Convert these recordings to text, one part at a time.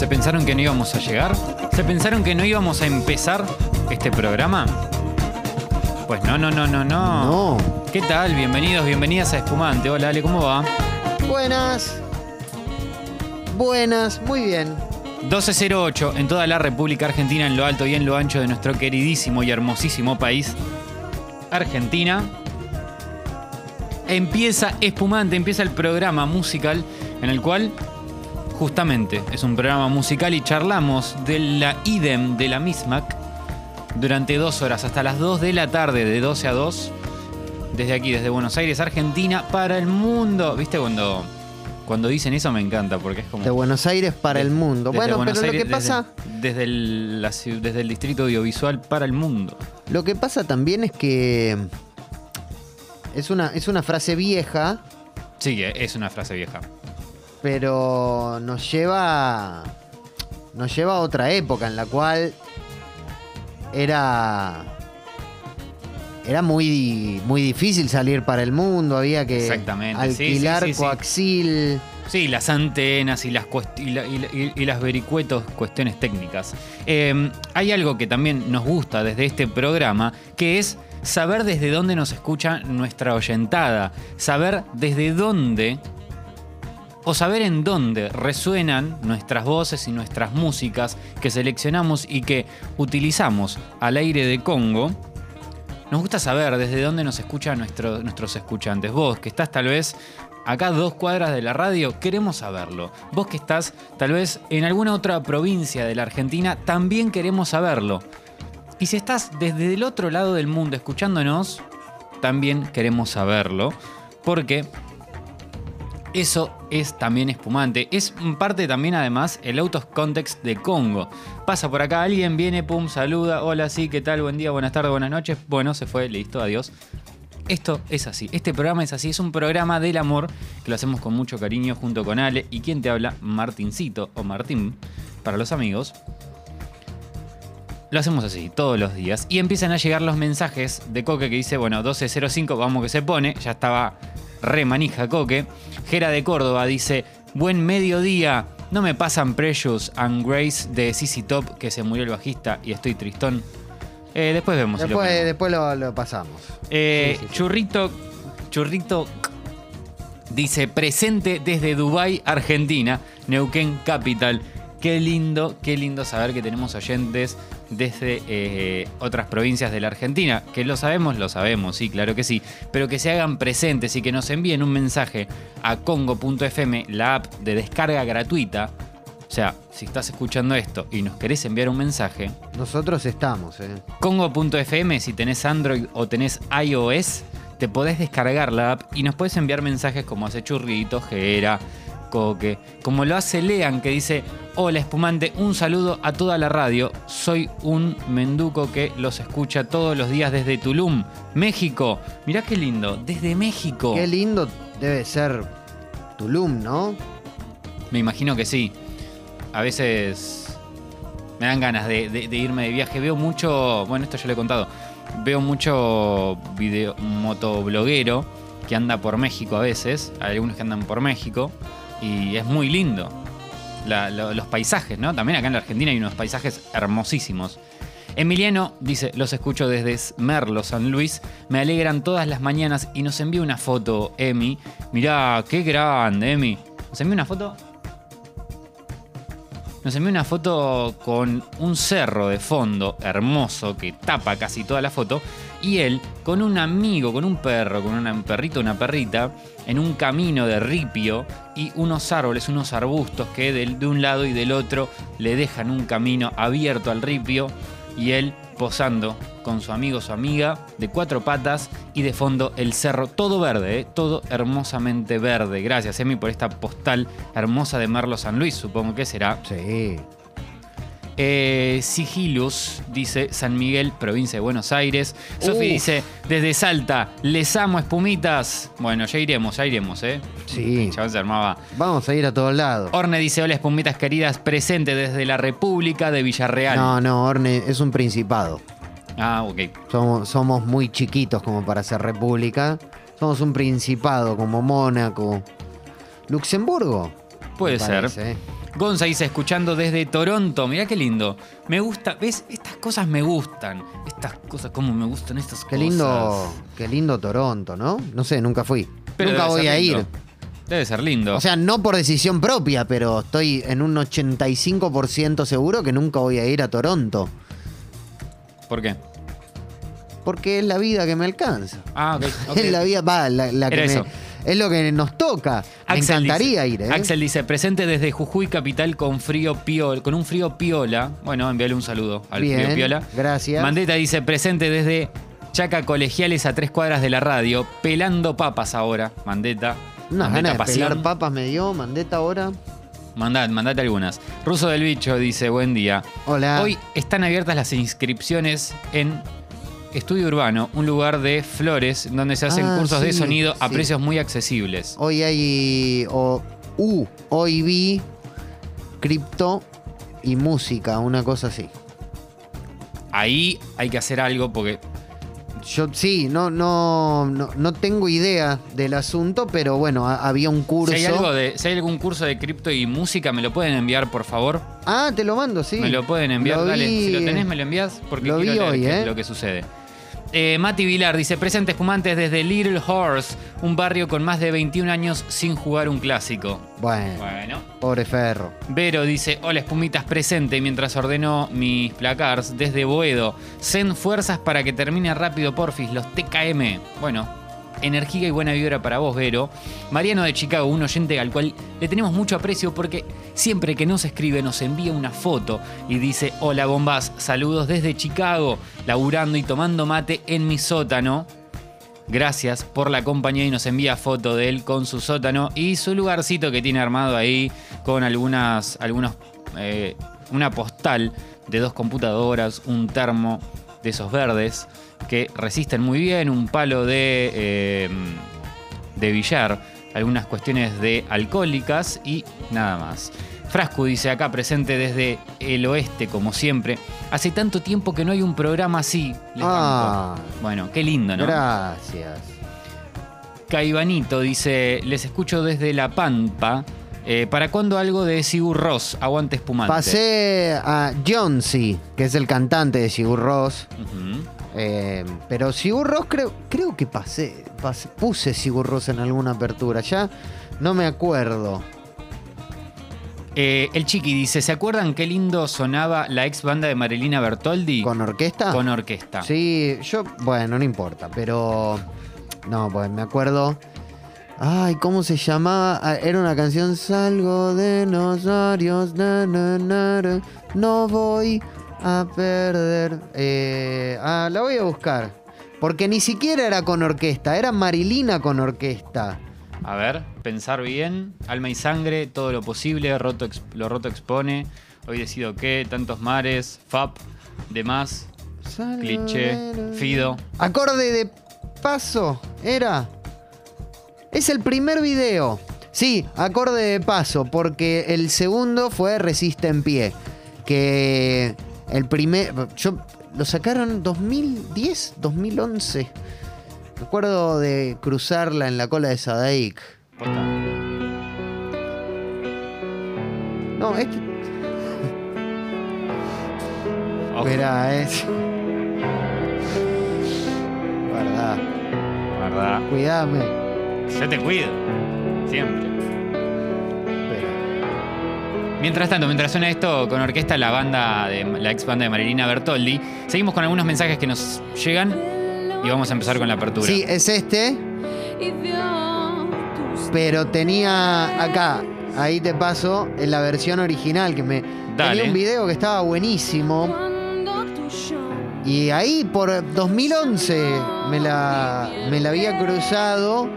¿Se pensaron que no íbamos a llegar? ¿Se pensaron que no íbamos a empezar este programa? Pues no, no, no, no, no. No. ¿Qué tal? Bienvenidos, bienvenidas a Espumante. Hola, Ale, ¿cómo va? Buenas. Buenas, muy bien. 1208 en toda la República Argentina, en lo alto y en lo ancho de nuestro queridísimo y hermosísimo país, Argentina. Empieza Espumante, empieza el programa musical en el cual justamente es un programa musical y charlamos de la idem de la MISMAC durante dos horas, hasta las 2 de la tarde, de 12 a 2, desde aquí, desde Buenos Aires, Argentina, para el mundo. ¿Viste cuando, cuando dicen eso? Me encanta, porque es como... De Buenos Aires para el mundo. Bueno, Buenos pero lo Aires, que pasa, Desde, desde el, la desde el distrito audiovisual para el mundo. lo que pasa también es que es una, es una frase vieja, Sí, es una frase vieja. Pero nos lleva nos lleva a otra época en la cual era era muy muy difícil salir para el mundo, había que alquilar sí, sí, sí. coaxil. Sí, las antenas y las, y, la- y la- y- y las vericuetos, cuestiones técnicas. Eh, hay algo que también nos gusta desde este programa, que es saber desde dónde nos escucha nuestra oyentada, saber desde dónde o saber en dónde resuenan nuestras voces y nuestras músicas que seleccionamos y que utilizamos al aire de Congo. Nos gusta saber desde dónde nos escuchan nuestro- nuestros escuchantes. Vos que estás tal vez acá dos cuadras de la radio, queremos saberlo. Vos que estás tal vez en alguna otra provincia de la Argentina, también queremos saberlo. Y si estás desde el otro lado del mundo escuchándonos, también queremos saberlo. Porque eso es también espumante. Es parte también, además, el Out of Context de Congo. Pasa por acá alguien, viene, pum, saluda. Hola, sí, ¿qué tal? Buen día, buenas tardes, buenas noches. Bueno, se fue, listo, adiós. Esto es así. Este programa es así. Es un programa del amor que lo hacemos con mucho cariño junto con Ale. ¿Y quién te habla? Martincito o Martín para los amigos. Lo hacemos así, todos los días. Y empiezan a llegar los mensajes de Coque que dice, bueno, 12.05, vamos que se pone. Ya estaba re manija Coque. Jera de Córdoba dice, buen mediodía. No me pasan Precious and Grace de CC Top, que se murió el bajista y estoy tristón. Eh, después vemos si lo Después, después lo, lo pasamos. Eh, Sí, sí, sí. Churrito, Churrito dice presente desde Dubai, Argentina, Neuquén Capital. Qué lindo, qué lindo saber que tenemos oyentes desde eh, otras provincias de la Argentina. Que lo sabemos, lo sabemos, sí, claro que sí. Pero que se hagan presentes y que nos envíen un mensaje a congo.fm, la app de descarga gratuita. O sea, si estás escuchando esto y nos querés enviar un mensaje, Nosotros estamos, ¿eh? Congo.fm, si tenés Android o tenés iOS, te podés descargar la app y nos podés enviar mensajes como hace Churrito, Jera, Coque, como lo hace Lean, que dice: Hola espumante, un saludo a toda la radio. Soy un menduco que los escucha todos los días desde Tulum, México. Mirá qué lindo, desde México. Qué lindo debe ser Tulum, ¿no? Me imagino que sí. A veces me dan ganas de, de- de irme de viaje. Veo mucho, bueno, esto ya lo he contado. Veo mucho video motobloguero que anda por México a veces. Hay algunos que andan por México. Y es muy lindo. Los paisajes, ¿no? También acá en la Argentina hay unos paisajes hermosísimos. Emiliano dice, los escucho desde Merlo, San Luis, me alegran todas las mañanas y nos envía una foto, Emi. Mirá, qué grande, Emi. Nos envía una foto. Nos envía una foto con un cerro de fondo hermoso que tapa casi toda la foto. Y él con un amigo, con un perro, con un perrito, una perrita, en un camino de ripio y unos árboles, unos arbustos que de un lado y del otro le dejan un camino abierto al ripio. Y él posando con su amigo, su amiga, de cuatro patas y de fondo el cerro, todo verde, ¿eh? todo hermosamente verde. Gracias, Emi, por esta postal hermosa de Merlo San Luis, supongo que será. Sí. Eh, Sigilus dice San Miguel, provincia de Buenos Aires. Sofi dice desde Salta, les amo espumitas. Bueno, ya iremos, ya iremos, ¿eh? Sí. El chabón se armaba. Vamos a ir a todos lados. Orne dice, hola espumitas queridas, presente desde la República de Villarreal. No, no, Orne es un principado. Ah, ok. Somos, somos muy chiquitos como para ser república. Somos un principado como Mónaco. Luxemburgo. Puede ser. parece, ¿eh? Gonza dice, escuchando desde Toronto. Mirá qué lindo. Me gusta, ¿ves? Estas cosas me gustan. Estas cosas, cómo me gustan estas Qué cosas. lindo, qué lindo Toronto, ¿no? No sé, nunca fui. Pero nunca voy a lindo. ir. Debe ser lindo. O sea, no por decisión propia, pero estoy en un 85% seguro que nunca voy a ir a Toronto. ¿Por qué? Porque es la vida que me alcanza. Ah, ok. Es la vida, va, la, la que Era me- eso. Es lo que nos toca. me Axel encantaría dice- ir, ¿eh? Axel dice, presente desde Jujuy Capital con frío piola, con un frío piola. Bueno, envíale un saludo al Bien, frío piola. gracias. Mandeta dice, presente desde Chaca Colegiales a tres cuadras de la radio, pelando papas ahora. Mandeta. Unas Mandeta ganas de pelar papas me dio, mandeta ahora. Mandad, mandate algunas. Ruso del Bicho dice, buen día. Hola. Hoy están abiertas las inscripciones en Estudio Urbano, un lugar de flores donde se hacen Ah, cursos de sonido a sí. precios muy accesibles. Hoy hay. O, uh, hoy vi cripto y música, una cosa así. Ahí hay que hacer algo porque Yo sí, no, no, no, no tengo idea del asunto, pero bueno, ha- había un curso. Si hay, algo de, si hay algún curso de cripto y música, ¿me lo pueden enviar, por favor? Ah, te lo mando, sí. Me lo pueden enviar, Lo dale. vi- Si lo tenés, me lo envías porque lo quiero vi hoy, ¿eh? lo que sucede. Eh, Mati Vilar dice, presente espumantes desde Little Horse, un barrio con más de 21 años sin jugar un clásico. Bueno, Bueno. pobre Ferro. Vero dice, hola espumitas presente mientras ordeno mis placars desde Boedo. Send fuerzas para que termine rápido porfis, los TKM. Bueno, energía y buena vibra para vos, Vero. Mariano de Chicago, un oyente al cual le tenemos mucho aprecio porque siempre que nos escribe nos envía una foto y dice, hola bombas, saludos desde Chicago, laburando y tomando mate en mi sótano. Gracias por la compañía y nos envía foto de él con su sótano y su lugarcito que tiene armado ahí con algunas, algunos, eh, una postal de dos computadoras, un termo de esos verdes que resisten muy bien, un palo de, eh, de billar, algunas cuestiones de alcohólicas y nada más. Frasco dice acá presente desde el oeste, como siempre. Hace tanto tiempo que no hay un programa así. les Ah. Bueno, qué lindo, ¿no? Gracias. Caibanito dice, les escucho desde La Pampa. Eh, ¿Para cuándo algo de Sigur Ross? Aguante espumante. Pasé a Johnsy, que es el cantante de Sigur. Ujú. Eh, pero Sigur Rós creo, creo que pasé, pasé- puse Sigur Rós en alguna apertura. Ya no me acuerdo. Eh, el Chiqui dice, ¿se acuerdan qué lindo sonaba la ex banda de Marilina Bertoldi? ¿Con orquesta? Con orquesta. Sí, yo, bueno, no importa, pero. No, pues me acuerdo. Ay, ¿cómo se llamaba? Ah, Era una canción Salgo de nosarios, na, na, na, na, no voy a perder. Eh, ah, la voy a buscar. Porque ni siquiera era con orquesta, era Marilina con orquesta. A ver, pensar bien. Alma y sangre, todo lo posible. Roto lo roto expone. Hoy decido qué. Tantos mares. Fap. Demás. Cliché. Fido. Acorde de paso, era. Es el primer video. Sí, acorde de paso, porque el segundo fue Resiste en pie. Que el primer. Yo lo sacaron 2010, 2011. Me acuerdo de cruzarla en la cola de Sadaik. No, este. Ojo. Esperá, es. Guardá, ¿Verdad? cuidame. Yo te cuido. Siempre. Mientras tanto, mientras suena esto con orquesta, la banda de la ex banda de Marilina Bertoldi, seguimos con algunos mensajes que nos llegan y vamos a empezar con la apertura. Sí, es este. Pero tenía acá, ahí te paso, en la versión original, que me Dale. tenía un video que estaba buenísimo. Y ahí por 2011 me la, me la había cruzado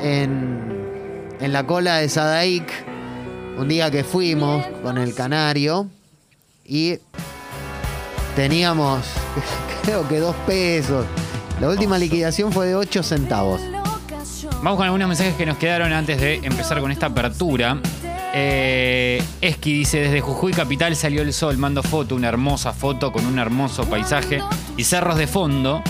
en, en la cola de Sadaik, un día que fuimos con el canario. Y teníamos, creo que dos pesos. La última liquidación fue de 8 centavos. Vamos con algunos mensajes que nos quedaron antes de empezar con esta apertura. Eh, Esqui dice, desde Jujuy Capital salió el sol, mando foto, una hermosa foto con un hermoso paisaje y cerros de fondo.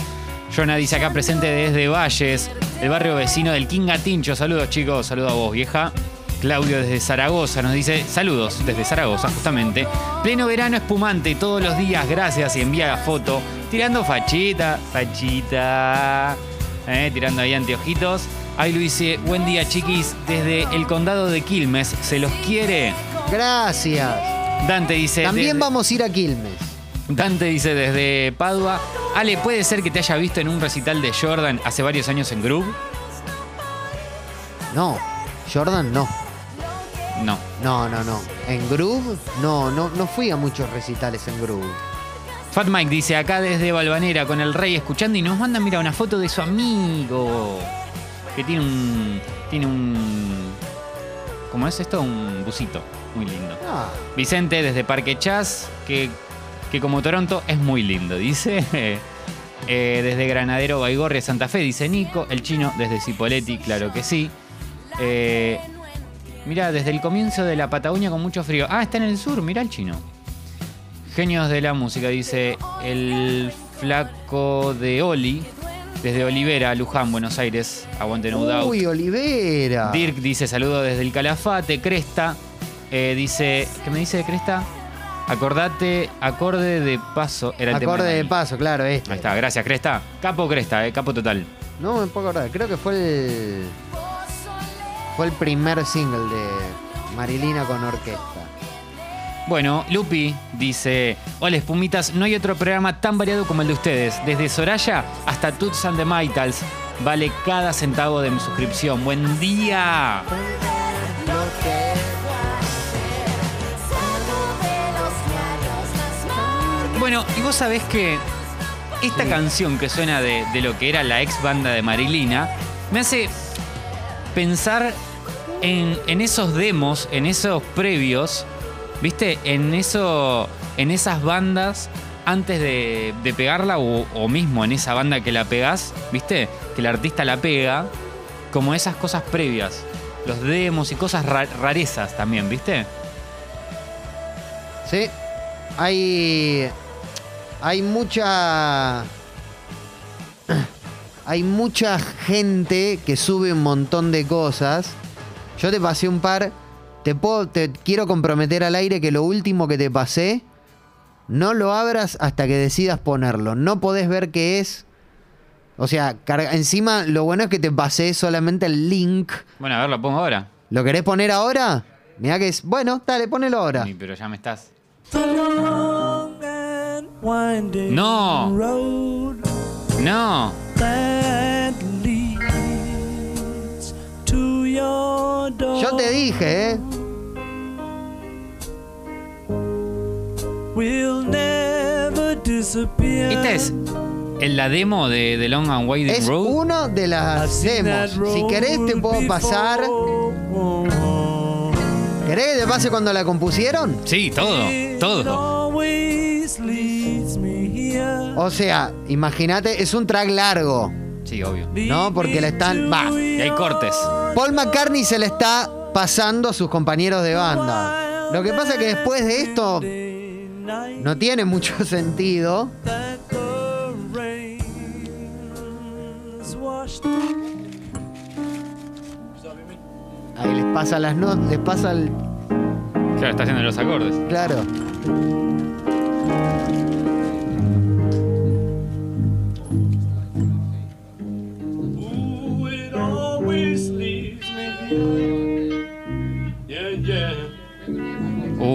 Jonah dice acá presente desde Valles, el barrio vecino del Quingatincho. Saludos chicos, saludos a vos vieja. Claudio desde Zaragoza nos dice, saludos desde Zaragoza justamente. Pleno verano espumante todos los días, gracias y envía la foto. Tirando fachita, fachita. Eh, tirando ahí anteojitos. Ahí lo dice, buen día chiquis, desde el condado de Quilmes, ¿se los quiere? Gracias. Dante dice... También desde- vamos a ir a Quilmes. Dante dice desde Padua. Ale, ¿puede ser que te haya visto en un recital de Jordan hace varios años en Groove? No, Jordan no. No. No, no, no. En Groove, no, no, no fui a muchos recitales en Groove. Fat Mike dice acá desde Balvanera con el rey escuchando y nos manda, mira, una foto de su amigo. Que tiene un. Tiene un. ¿Cómo es esto? Un busito. Muy lindo. Ah, Vicente desde Parque Chas, que, que como Toronto es muy lindo, dice. Eh, desde Granadero, Baigorria, Santa Fe, dice Nico. El chino desde Cipoletti, claro que sí. Eh, mira, desde el comienzo de la Patagonia con mucho frío. Ah, está en el sur, mira el chino. Genios de la música, dice el flaco de Oli, desde Olivera, Luján, Buenos Aires. Aguante no doubt. Uy, Olivera. Dirk dice saludo desde el Calafate. Cresta eh, dice. ¿Qué me dice de Cresta? Acordate, acorde de paso. Era el tema Acorde de paso, claro, este. Ahí está, gracias, Cresta. Capo Cresta, eh, capo total. No me puedo acordar, creo que fue el. Fue el primer single de Marilina con orquesta. Bueno, Lupi dice: Hola, espumitas, no hay otro programa tan variado como el de ustedes. Desde Soraya hasta Toots and the Maytals. Vale cada centavo de mi suscripción. ¡Buen día! Bueno, y vos sabés que esta canción que suena de, de lo que era la ex banda de Marilina me hace pensar en, esos demos, en esos previos, ¿viste? En, eso, en esas bandas antes de, pegarla o, mismo en esa banda que la pegás, ¿viste? Que el artista la pega, como esas cosas previas, los demos y cosas ra- rarezas también, ¿viste? Sí. Hay. Hay mucha. Hay mucha gente que sube un montón de cosas. Yo te pasé un par. Te puedo. Te quiero comprometer al aire que lo último que te pasé. No lo abras hasta que decidas ponerlo. No podés ver qué es. O sea, carga- encima lo bueno es que te pasé solamente el link. Bueno, a ver, lo pongo ahora. ¿Lo querés poner ahora? Mirá que es. Bueno, dale, ponelo ahora. Sí, pero ya me estás. No. No. that leads to your door Yo te dije, ¿eh? will never disappear. Esta es en la demo de, de Long and Winding Es Road. uno de I've las demos. Si querés te puedo pasar. ¿Querés que te pase cuando la compusieron? Sí, todo, It todo. O sea, imagínate, es un track largo. Sí, obvio. No, porque le están- va, Y hay cortes. Paul McCartney se le está pasando a sus compañeros de banda. Lo que pasa es que después de esto no tiene mucho sentido. Ahí les pasa las notas, les pasa el. Claro, está haciendo los acordes. Claro.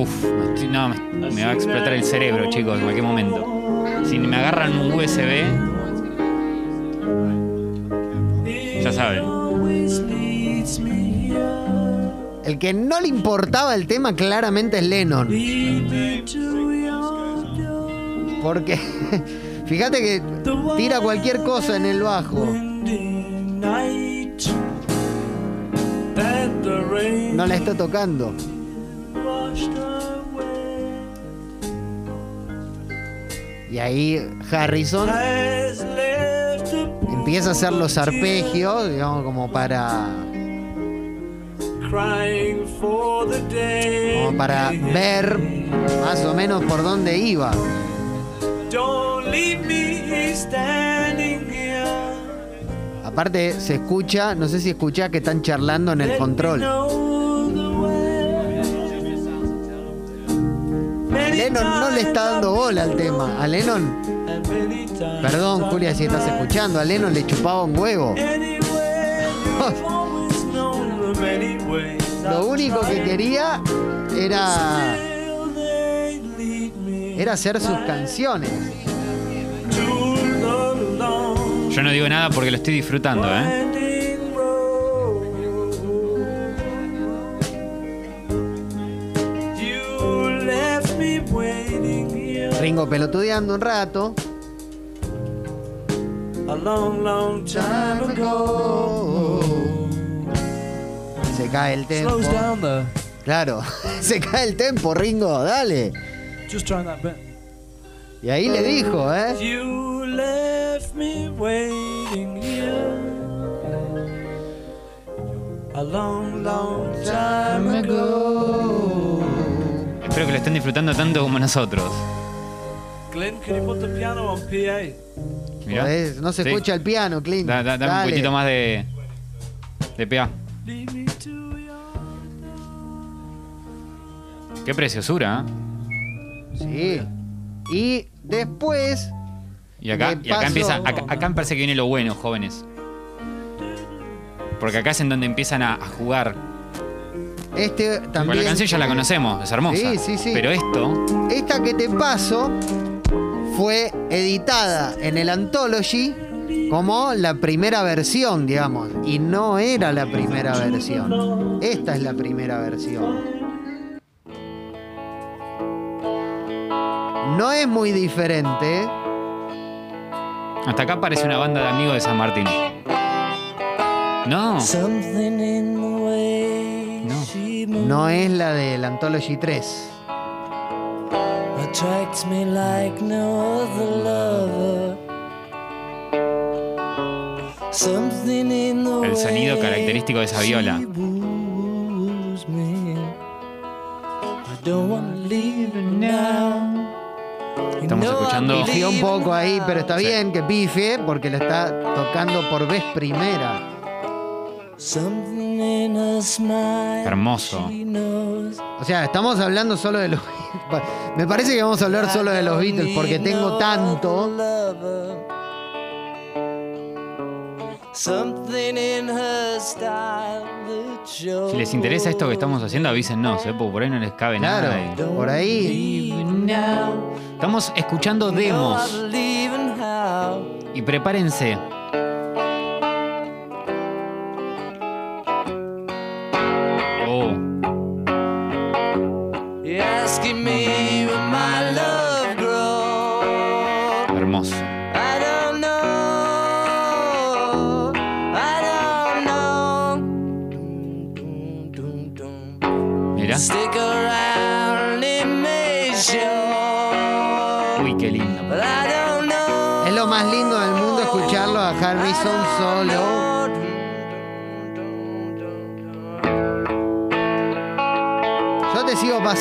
Uf, no, me, me va a explotar el cerebro, chicos, en cualquier momento. Si me agarran un USB, ya saben. El que no le importaba el tema claramente es Lennon. Porque fíjate que tira cualquier cosa en el bajo. No la está tocando. Y ahí Harrison empieza a hacer los arpegios, digamos, como para, crying for the day. como para ver más o menos por dónde iba. Aparte se escucha, no sé si escuchás que están charlando en el control. Lennon no le está dando bola al tema. A Lennon, perdón Julia si estás escuchando, a Lennon le chupaba un huevo. Lo único que quería era, era hacer sus canciones. Yo no digo nada porque lo estoy disfrutando, ¿eh? Ringo pelotudeando un rato. A long, long time ago. Se cae el tempo. Slows down though. Claro, se cae el tempo, Ringo, dale. Just trying that bit. Y ahí le dijo, ¿eh? You left me waiting here. A long, long time ago. Espero que lo estén disfrutando tanto como nosotros. Glenn, can you put the piano on PA? Mirá. Podés- no se Sí. escucha el piano, Clint. Da- da- dame un Dale. poquitito más de, de PA. Lead me to your Qué preciosura, ¿eh? Sí. Y después, Y acá, De y acá paso- empieza, acá, acá me parece que viene lo bueno, jóvenes. Porque acá es en donde empiezan a, a jugar. este Con también. la canción ya la conocemos, es hermosa. Sí, sí, sí. Pero esto, Esta que te paso fue editada en el Anthology como la primera versión, digamos. Y no era la primera versión. Esta es la primera versión. No es muy diferente. hasta acá parece una banda de amigos de San Martín. No, No. No es la del Anthology 3. Attracts me like no other lover. Something in the El sonido característico de esa viola. Estamos escuchando- Pifió un poco ahí, pero está Sí. bien que pifie porque lo está tocando por vez primera. Something. Hermoso. O sea, estamos hablando solo de los Me parece que vamos a hablar solo de los Beatles porque tengo tanto. Something in her style that shows. si les interesa esto que estamos haciendo, avísennos, ¿eh? porque por ahí no les cabe Claro, nada. por ahí. Estamos escuchando demos y prepárense.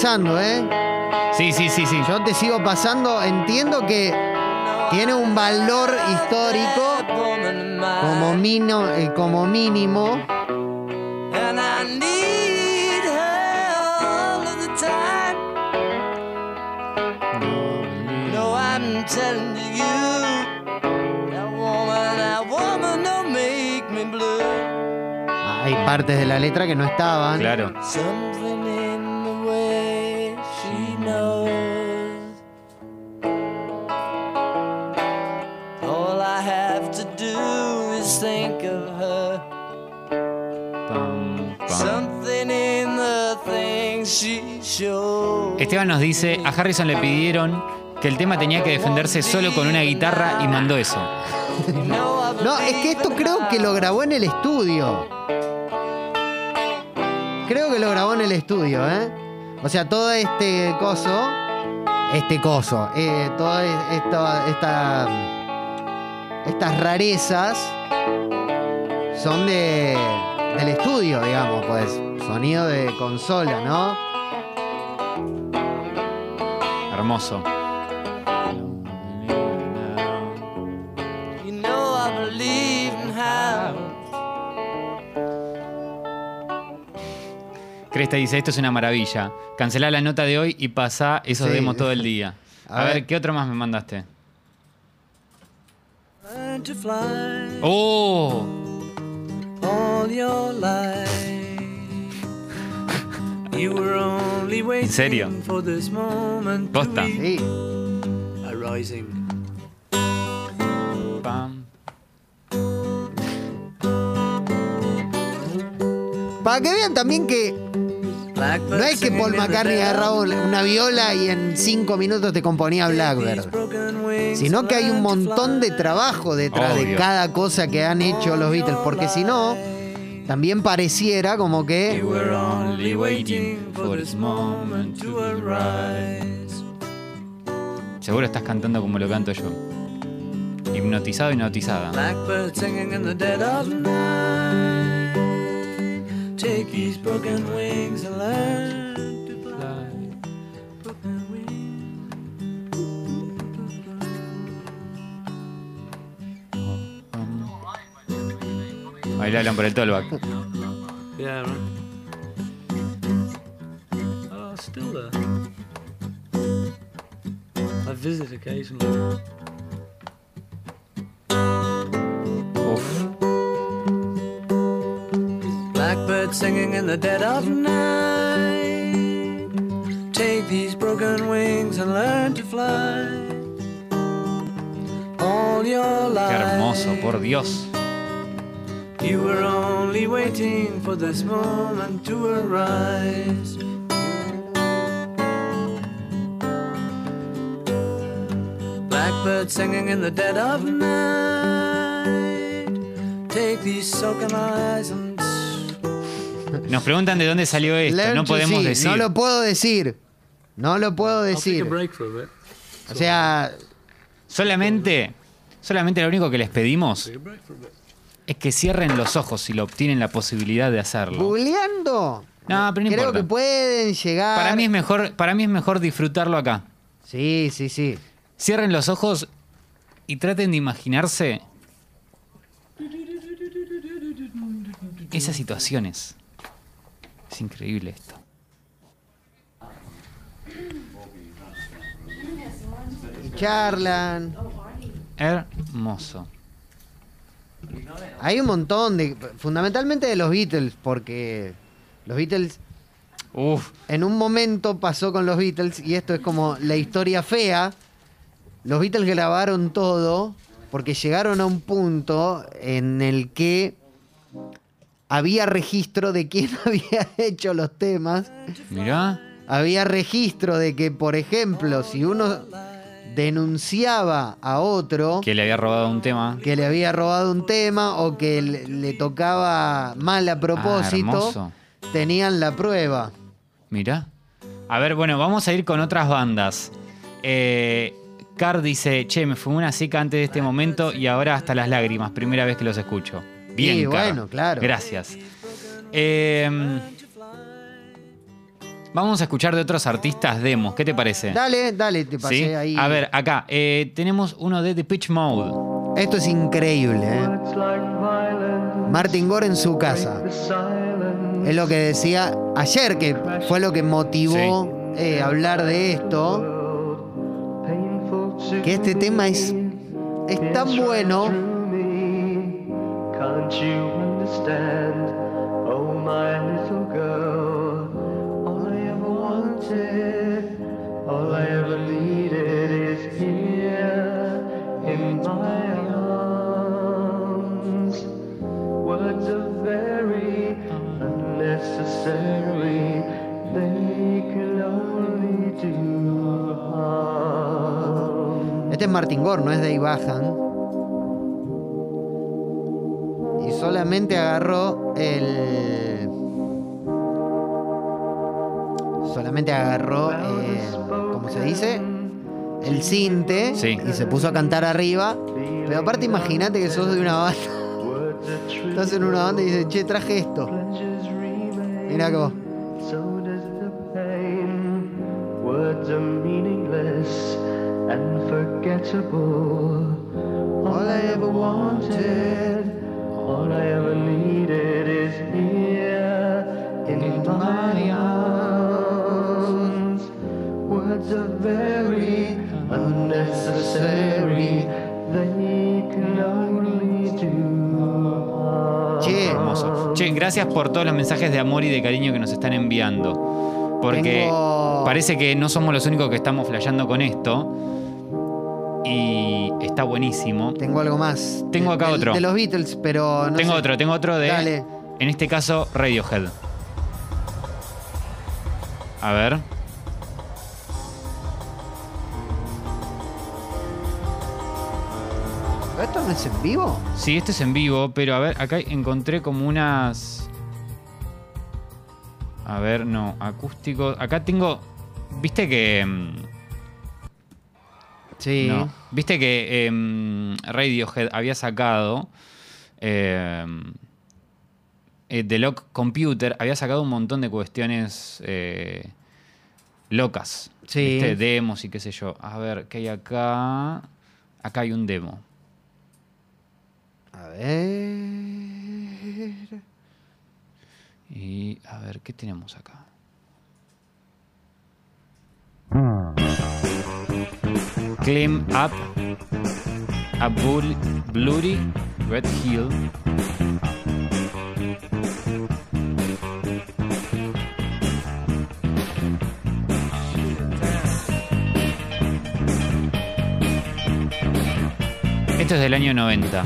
Pasando, ¿eh? Sí, sí, sí, sí. Yo te sigo pasando. Entiendo que tiene un valor histórico como, mino- eh, como mínimo. Hay partes de la letra que no estaban. Claro. Do is think of her. Pam, pam. Something in the things she shows. Esteban nos dice, a Harrison le pidieron que el tema tenía que defenderse solo con una guitarra y mandó eso. No, es que esto creo que lo grabó en el estudio. Creo que lo grabó en el estudio, ¿eh? O sea, todo este coso, este coso, eh, todas esta, esta, estas rarezas son de, del estudio, digamos, pues sonido de consola, ¿no? Hermoso. Cresta dice, esto es una maravilla. Cancelá la nota de hoy y pasá esos Sí. demos todo el día. A, A ver, ver. ¿qué otro más me mandaste? Learn to fly ¡Oh! all your life. You were only waiting serio? for this moment to Posta. Sí. arising. Pam. Para que vean también que no es que Paul McCartney agarraba una viola y en cinco minutos te componía Blackbird. Sino que hay un montón de trabajo detrás de cada cosa que han hecho los Beatles, porque si no, también pareciera como que were only waiting for this moment to arise. Seguro estás cantando como lo canto yo. Hipnotizado, hipnotizada. Blackbird singing in the dead of night. Take these broken wings and learn Por el tollback. Yeah, right. Oh, still there. I visit occasionally. Uf. Blackbird singing in the dead of night. Take these broken wings and learn to fly. All your life. Qué hermoso, por Dios. You were only waiting for this moment to arise. Blackbird singing in the dead of night. Take these soaking eyes and Nos preguntan de dónde salió esto. Learn No podemos see. decir. No lo puedo decir. No lo puedo decir. O sea, Solamente, solamente lo único que les pedimos Es que cierren los ojos si lo obtienen la posibilidad de hacerlo. googleando. No, pero no Creo importa. que pueden llegar. Para mí es mejor, para mí es mejor disfrutarlo acá. Sí, sí, sí. Cierren los ojos y traten de imaginarse esas situaciones. Es increíble esto. Y charlan. Hermoso. Hay un montón de. Fundamentalmente de los Beatles, porque los Beatles. Uf, En un momento pasó con los Beatles, y esto es como la historia fea. Los Beatles grabaron todo porque llegaron a un punto en el que había registro de quién había hecho los temas. mirá. Había registro de que, por ejemplo, si uno denunciaba a otro Que le había robado un tema. que le había robado un tema o que le, le tocaba mal a Ah, propósito, tenían la prueba. Mirá. A ver, bueno, vamos a ir con otras bandas. Eh, Car dice, che, me fumé una seca antes de este momento y ahora hasta las lágrimas, primera vez que los escucho. Bien, Sí, Car. bueno, claro. Gracias. Eh, vamos a escuchar de otros artistas demos, ¿qué te parece? Dale, dale, te pasé ¿Sí? ahí. A ver, acá, eh, tenemos uno de The Pitch Mode. Esto es increíble, ¿eh? Martin Gore en su casa. Es lo que decía ayer, que fue lo que motivó eh, hablar de esto. Que este tema es, es tan bueno. Can't you understand? Oh, my Este es Martin Gore, no es Dave Bajan. Y solamente agarró el. Solamente agarró, eh, ¿cómo se dice? El cinte Sí. y se puso a cantar arriba. Pero aparte, imagínate que sos de una banda. Estás en una banda y dices, che, traje esto. Mira cómo. Words are very unnecessary. They can only do. Che, Hermoso. Che, gracias por todos los mensajes de amor y de cariño que nos están enviando. Porque Tengo- parece que no somos los únicos que estamos flasheando con esto. Y está buenísimo. tengo algo más. Tengo acá otro. De los Beatles, pero no tengo sé. otro, tengo otro de. Dale. En este caso, Radiohead. A ver. ¿Esto no es en vivo? Sí, este es en vivo, pero a ver, acá encontré como unas. A ver, no, acústico. Acá tengo. Viste que. mm, Sí. No. Viste que em, Radiohead había sacado. em, eh, The Lock Computer había sacado un montón de cuestiones eh, locas. Sí. ¿Viste? Demos y qué sé yo. A ver, ¿qué hay acá? Acá hay un demo. Ver. Y a ver, ¿qué tenemos acá? Climb up a bull, bloody red hill. Esto es del año 90.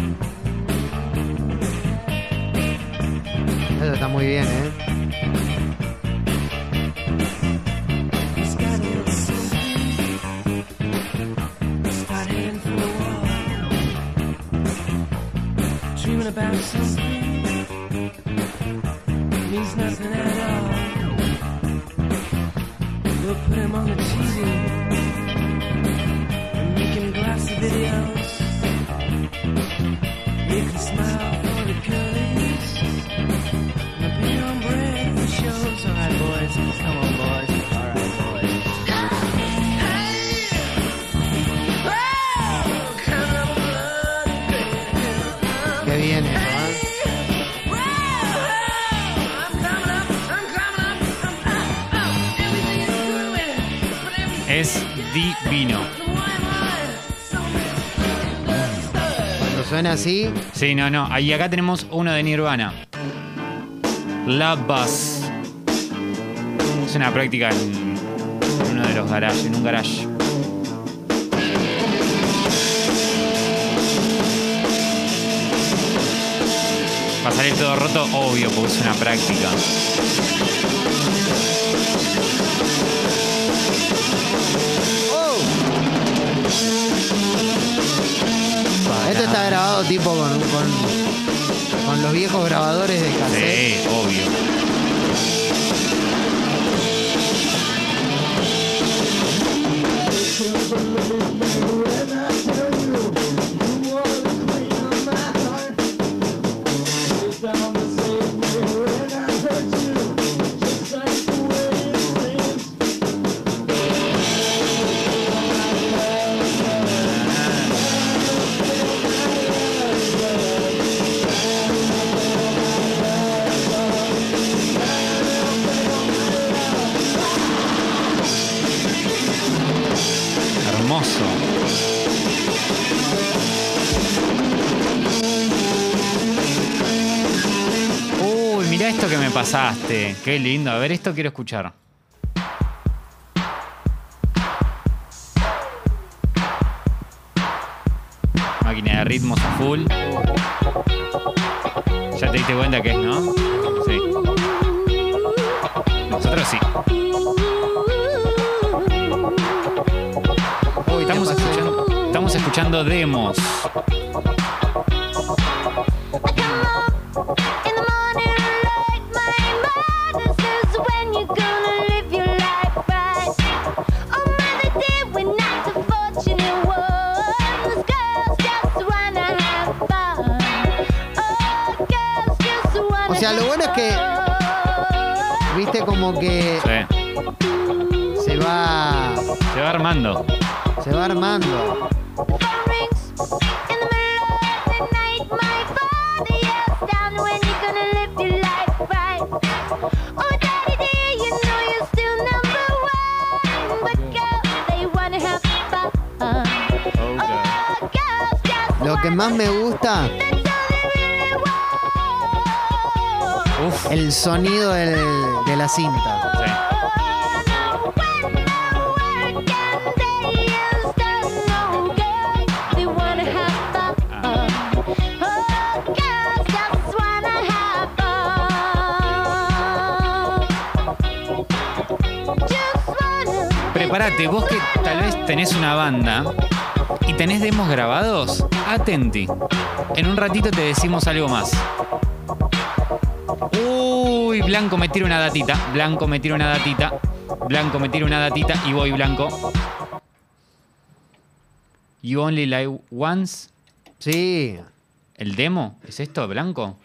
Eso está muy bien, ¿eh? Dreaming about something. Qué bien eso, ¿eh? Es divino. Cuando suena así, Sí, no, no. Y acá tenemos uno de Nirvana. Love Bus. Es una práctica en uno de los garages, en un garage. Va a salir todo roto, obvio, porque es una práctica. esto está grabado tipo con, con, con los viejos grabadores de cassette. Sí, obvio. Pasaste. Qué lindo. A ver, esto quiero escuchar. Máquina de ritmos a full. Ya te diste cuenta que es, ¿no? Sí. Nosotros sí. Te Estamos escuchando, estamos escuchando demos. se va. Se va armando. Se va armando. Lo que más me gusta. El sonido de la cinta. Prepárate, vos que tal vez tenés una banda y tenés demos grabados, atenti. En un ratito te decimos algo más. Uy, Blanco me tira una datita. Blanco me tira una datita. Blanco me tira una datita y voy, Blanco. You Only Live Once. Sí. ¿El demo? ¿Es esto, Blanco?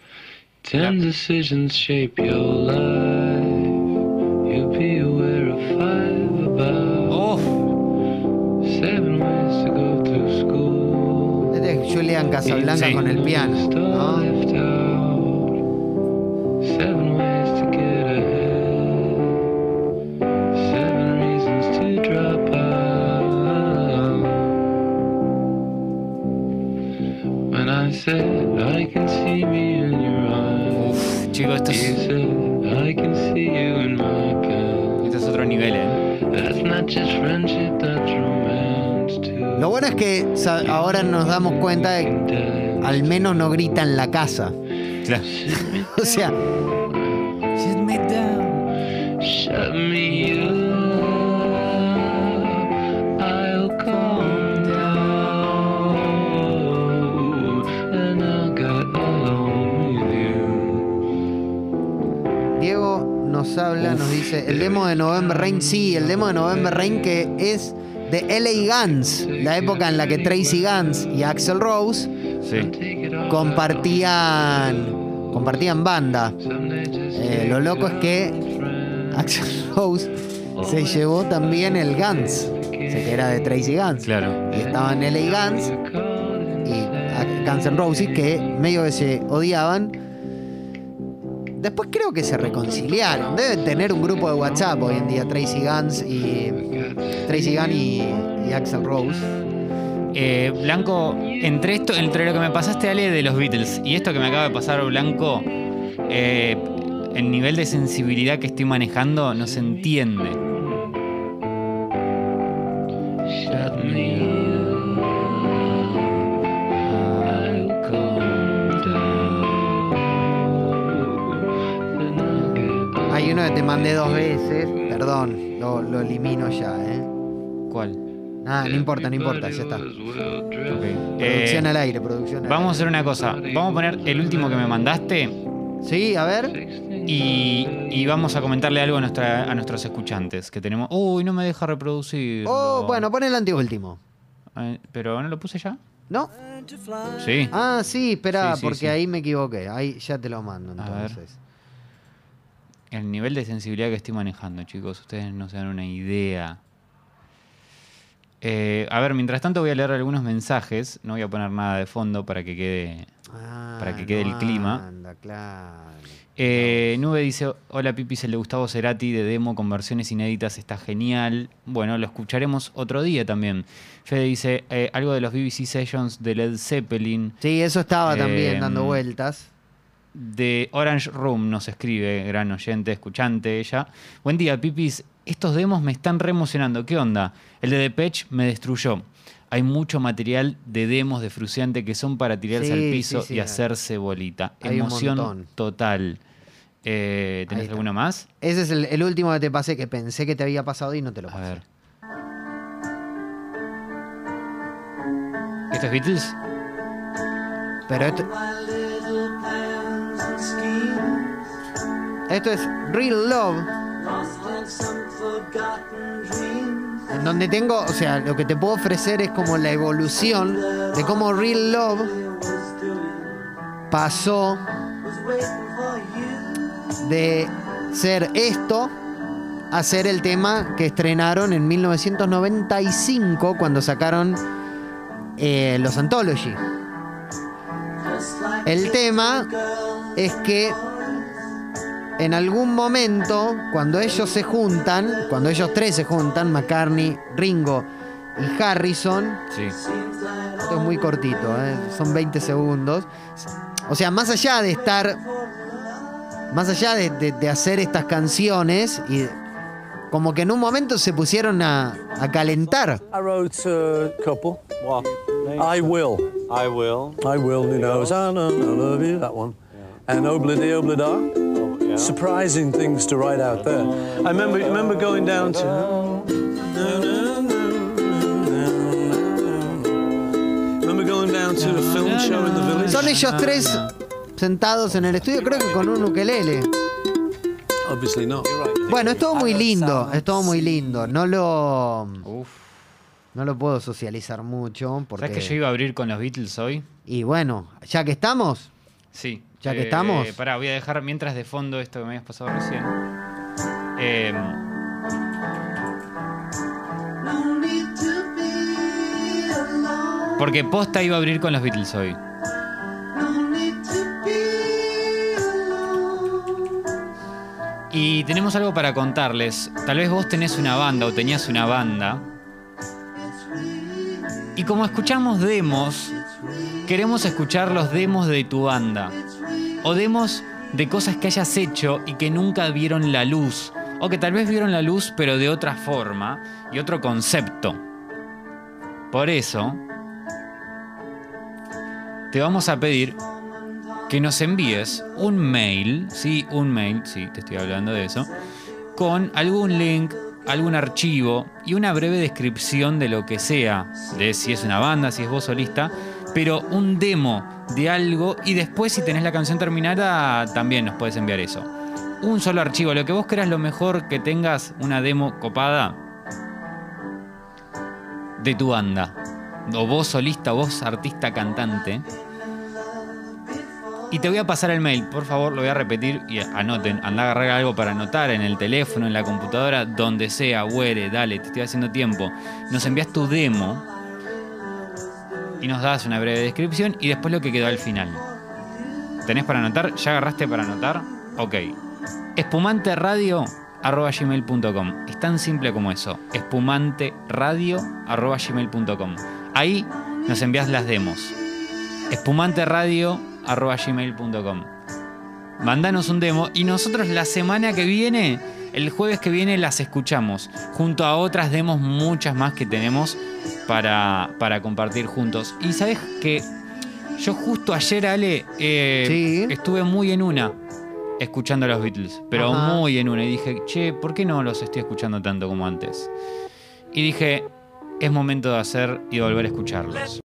Ten decisions shape your life. You'll be aware of five about seven ways to go to school. Este es Julian Casablanca Sí. con el piano. ¿no? Uf, chicos, esto You es, esto es otro nivel, ¿eh? Lo bueno es que ahora nos damos cuenta de que al menos no grita en la casa. Claro. O sea, nos habla, nos dice, el demo de November Rain, sí, el demo de November Rain que es de LA Guns, la época en la que Tracy Guns y Axel Rose Sí. Compartían, compartían banda. Eh, lo loco es que Axel Rose se llevó también el Guns, o sea, que era de Tracy Guns. Claro. Y estaban LA Guns y Guns N' Roses que medio que se odiaban. Después creo que se reconciliaron. Deben tener un grupo de WhatsApp hoy en día, Tracy Guns y Tracy Gunn y, y Axel Rose. Eh, Blanco, entre esto, entre lo que me pasaste, Ale, de los Beatles y esto que me acaba de pasar, Blanco, eh, el nivel de sensibilidad que estoy manejando no se entiende. Te mandé dos veces. Perdón, lo, lo elimino ya, ¿eh? ¿Cuál? Nada, no importa, no importa, ya está. Producción Eh, al aire, producción al vamos a hacer una cosa. Vamos a poner el último que me mandaste. Sí, a ver. y, y vamos a comentarle algo a, nuestra, a nuestros escuchantes que tenemos. Uy, no me deja reproducir. Oh, bueno, pon el anteúltimo. pero no lo puse ya. ¿No? Sí. Ah, sí, espera, Sí, sí, porque sí. ahí me equivoqué. Ahí ya te lo mando entonces. El nivel de sensibilidad que estoy manejando, chicos, ustedes no se dan una idea. Eh, a ver, mientras tanto voy a leer algunos mensajes. No voy a poner nada de fondo para que quede. Ah, Para que quede no el clima. Anda, claro. Eh, Nube dice: Hola Pipis, el de Gustavo Cerati de demo con versiones inéditas está genial. Bueno, lo escucharemos otro día también. Fede dice: eh, Algo de los BBC Sessions de Led Zeppelin. Sí, eso estaba también dando vueltas. De Orange Room nos escribe, gran oyente, escuchante ella. Buen día, Pipis. Estos demos me están re emocionando. ¿Qué onda? El de Depeche me destruyó. Hay mucho material de demos de Fruciante que son para tirarse Sí, al sí, piso sí, y hay. hacerse bolita. Hay Emoción total. Eh, ¿Tenés alguna más? Ese es el, el último que te pasé que pensé que te había pasado y no te lo A pasé. ver. ¿Esto es Beatles? Pero esto, esto es Real Love. En donde tengo, o sea, lo que te puedo ofrecer es como la evolución de cómo Real Love pasó de ser esto a ser el tema que estrenaron en 1995 cuando sacaron eh, los Anthology. El tema es que en algún momento, cuando ellos se juntan, cuando ellos tres se juntan, McCartney, Ringo y Harrison. Sí. Esto es muy cortito, ¿eh? son 20 segundos. O sea, más allá de estar. Más allá de, de- de hacer estas canciones, y como que en un momento se pusieron a, a calentar. I wrote a couple. What? I will. I will. I will, you know. I know, I love you, that one. And Obladi Oblada. Yeah. Surprising things to write out there. I remember, remember going down to. Remember going down to a film show in the village? Son ellos tres sentados en el estudio, creo que con un ukelele. Obviously not. Bueno, es todo muy lindo, es todo muy lindo. No lo, Uf. no lo puedo socializar mucho porque. ¿Sabes que yo iba a abrir con los Beatles hoy? Y bueno, ya que estamos, Sí. Ya que estamos. Pará, voy a dejar mientras de fondo esto que me habías pasado recién. Eh, porque posta iba a abrir con los Beatles hoy. Y tenemos algo para contarles. Tal vez vos tenés una banda o tenías una banda. Y como escuchamos demos, queremos escuchar los demos de tu banda. O demos de cosas que hayas hecho y que nunca vieron la luz. O que tal vez vieron la luz pero de otra forma y otro concepto. Por eso, te vamos a pedir que nos envíes un mail, sí, un mail, sí, te estoy hablando de eso, con algún link, algún archivo y una breve descripción de lo que sea, de si es una banda, si es voz solista, pero un demo de algo y después si tenés la canción terminada también nos puedes enviar eso. Un solo archivo, lo que vos quieras, lo mejor que tengas una demo copada de tu banda. O vos solista, vos artista cantante. Y te voy a pasar el mail, por favor, lo voy a repetir y anoten. Anda a agarrar algo para anotar en el teléfono, en la computadora, donde sea, güere, dale, te estoy haciendo tiempo. Nos envías tu demo y nos das una breve descripción y después lo que quedó al final. ¿Tenés para anotar? ¿Ya agarraste para anotar? Ok. espumanteradio.gmail.com Es tan simple como eso. espumanteradio.gmail.com Ahí nos envías las demos. espumanteradio.gmail.com Mandanos un demo y nosotros la semana que viene, el jueves que viene, las escuchamos. Junto a otras demos, muchas más que tenemos para, para compartir juntos. Y sabes que yo justo ayer, Ale, eh, Sí. estuve muy en una escuchando a los Beatles, pero Ajá. muy en una. Y dije, che, ¿por qué no los estoy escuchando tanto como antes? Y dije, es momento de hacer y volver a escucharlos.